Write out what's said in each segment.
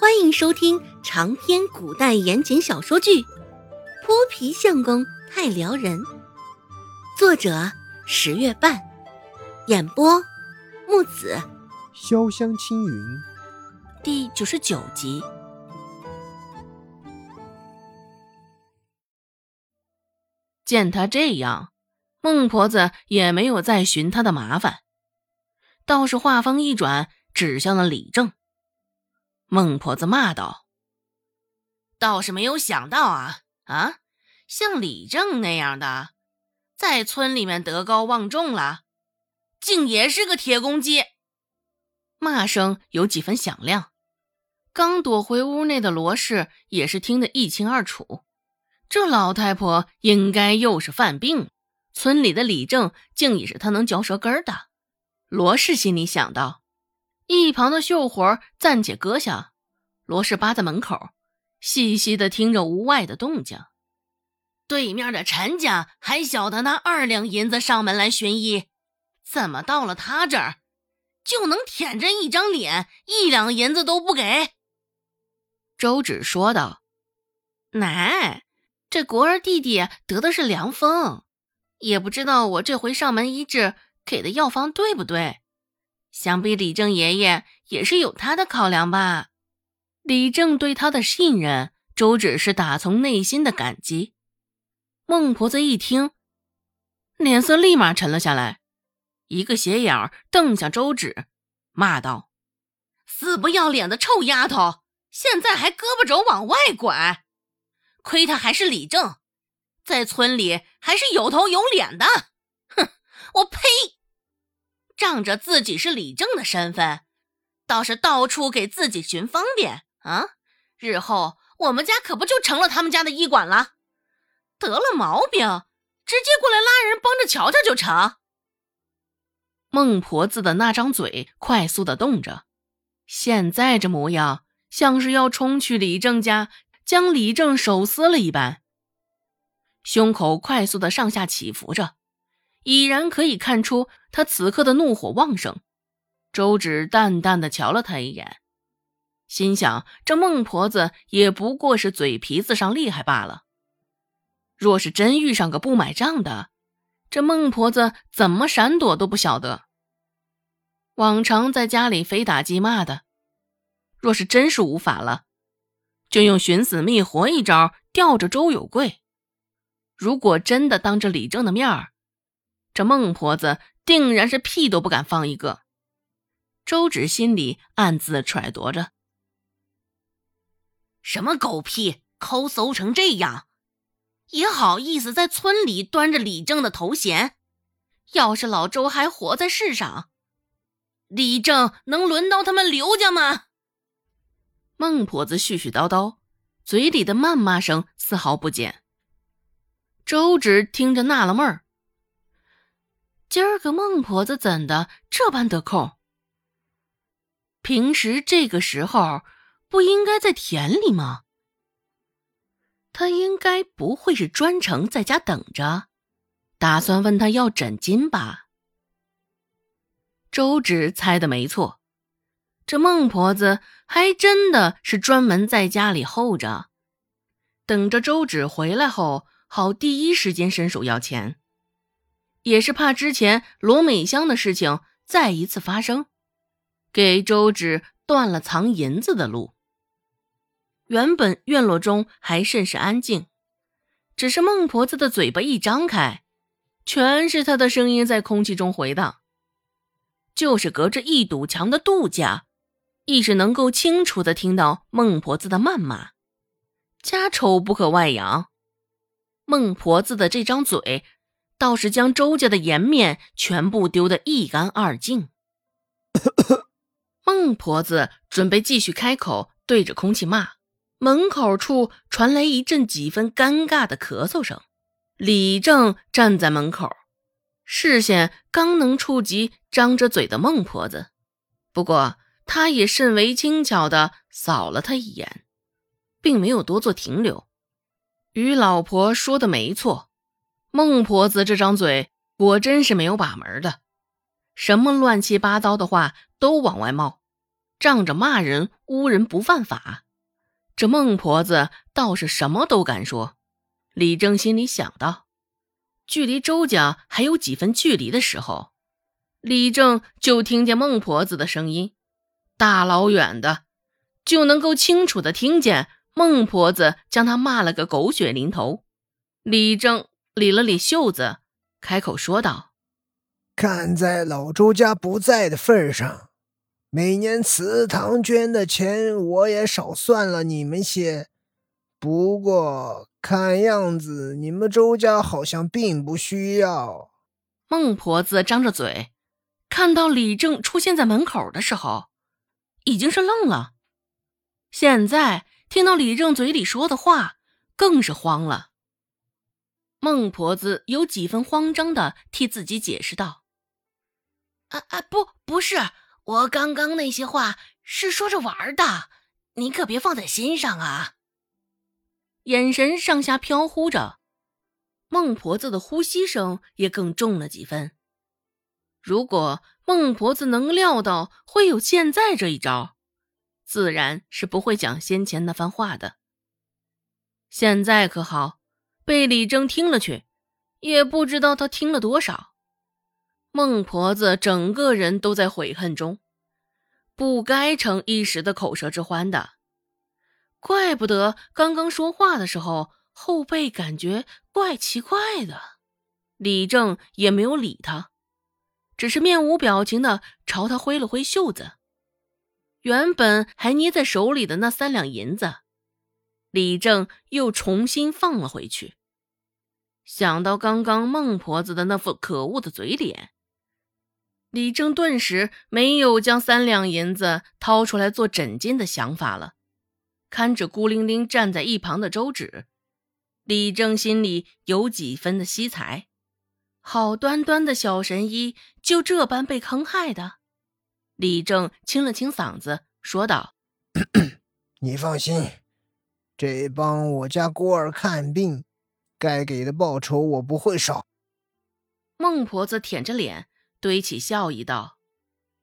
欢迎收听长篇古代言情小说剧《泼皮相公太撩人》，作者十月半，演播木子潇湘青云，第九十九集。见他这样，孟婆子也没有再寻他的麻烦，倒是话锋一转，指向了李正。孟婆子骂道：“倒是没有想到啊啊，像李正那样的，在村里面德高望重了，竟也是个铁公鸡。”骂声有几分响亮，刚躲回屋内的罗氏也是听得一清二楚。这老太婆应该又是犯病，村里的李正竟也是她能嚼舌根的。罗氏心里想到。一旁的绣活暂且搁下，罗氏扒在门口，细细的听着屋外的动静。对面的陈家还晓得拿二两银子上门来寻医，怎么到了他这儿，就能舔着一张脸，一两银子都不给？周芷说道：“奶，这国儿弟弟得的是凉风，也不知道我这回上门医治给的药方对不对。”想必李正爷爷也是有他的考量吧？李正对他的信任，周芷是打从内心的感激。孟婆子一听，脸色立马沉了下来，一个斜眼瞪向周芷，骂道：“死不要脸的臭丫头，现在还胳膊肘往外拐！亏他还是李正，在村里还是有头有脸的。哼，我呸！”仗着自己是李正的身份，倒是到处给自己寻方便啊！日后我们家可不就成了他们家的医馆了？得了毛病，直接过来拉人帮着瞧瞧就成。孟婆子的那张嘴快速的动着，现在这模样像是要冲去李正家将李正手撕了一般，胸口快速的上下起伏着。已然可以看出他此刻的怒火旺盛。周芷淡淡的瞧了他一眼，心想：这孟婆子也不过是嘴皮子上厉害罢了。若是真遇上个不买账的，这孟婆子怎么闪躲都不晓得。往常在家里非打即骂的，若是真是无法了，就用寻死觅活一招吊着周有贵。如果真的当着李正的面儿，这孟婆子定然是屁都不敢放一个。周芷心里暗自揣度着：什么狗屁，抠搜成这样，也好意思在村里端着李正的头衔？要是老周还活在世上，李正能轮到他们刘家吗？孟婆子絮絮叨叨，嘴里的谩骂声丝毫不减。周芷听着纳了闷儿。今儿个孟婆子怎的这般得空？平时这个时候不应该在田里吗？他应该不会是专程在家等着，打算问他要枕巾吧？周芷猜的没错，这孟婆子还真的是专门在家里候着，等着周芷回来后，好第一时间伸手要钱。也是怕之前罗美香的事情再一次发生，给周芷断了藏银子的路。原本院落中还甚是安静，只是孟婆子的嘴巴一张开，全是她的声音在空气中回荡。就是隔着一堵墙的杜家，亦是能够清楚的听到孟婆子的谩骂。家丑不可外扬，孟婆子的这张嘴。倒是将周家的颜面全部丢得一干二净。孟婆子准备继续开口对着空气骂，门口处传来一阵几分尴尬的咳嗽声。李正站在门口，视线刚能触及张着嘴的孟婆子，不过他也甚为轻巧的扫了他一眼，并没有多做停留。于老婆说的没错。孟婆子这张嘴果真是没有把门的，什么乱七八糟的话都往外冒，仗着骂人、污人不犯法，这孟婆子倒是什么都敢说。李正心里想到，距离周家还有几分距离的时候，李正就听见孟婆子的声音，大老远的就能够清楚的听见孟婆子将他骂了个狗血淋头。李正理了理袖子，开口说道：“看在老周家不在的份上，每年祠堂捐的钱我也少算了你们些。不过看样子你们周家好像并不需要。”孟婆子张着嘴，看到李正出现在门口的时候，已经是愣了。现在听到李正嘴里说的话，更是慌了。孟婆子有几分慌张的替自己解释道：“啊啊，不，不是，我刚刚那些话是说着玩的，你可别放在心上啊。”眼神上下飘忽着，孟婆子的呼吸声也更重了几分。如果孟婆子能料到会有现在这一招，自然是不会讲先前那番话的。现在可好。被李正听了去，也不知道他听了多少。孟婆子整个人都在悔恨中，不该成一时的口舌之欢的。怪不得刚刚说话的时候后背感觉怪奇怪的。李正也没有理他，只是面无表情的朝他挥了挥袖子。原本还捏在手里的那三两银子，李正又重新放了回去。想到刚刚孟婆子的那副可恶的嘴脸，李正顿时没有将三两银子掏出来做枕巾的想法了。看着孤零零站在一旁的周芷，李正心里有几分的惜才。好端端的小神医就这般被坑害的。李正清了清嗓子，说道：“你放心，这帮我家孤儿看病。”该给的报酬我不会少。孟婆子舔着脸，堆起笑意道：“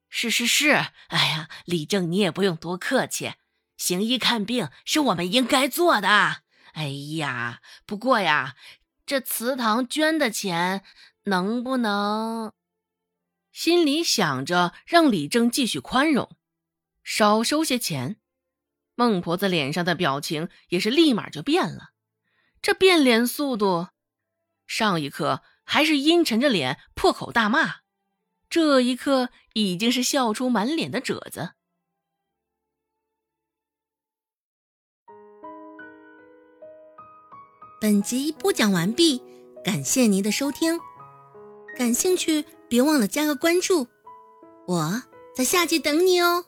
是是是，哎呀，李正你也不用多客气，行医看病是我们应该做的。哎呀，不过呀，这祠堂捐的钱能不能……心里想着让李正继续宽容，少收些钱。孟婆子脸上的表情也是立马就变了。这变脸速度，上一刻还是阴沉着脸破口大骂，这一刻已经是笑出满脸的褶子。本集播讲完毕，感谢您的收听。感兴趣别忘了加个关注，我在下集等你哦。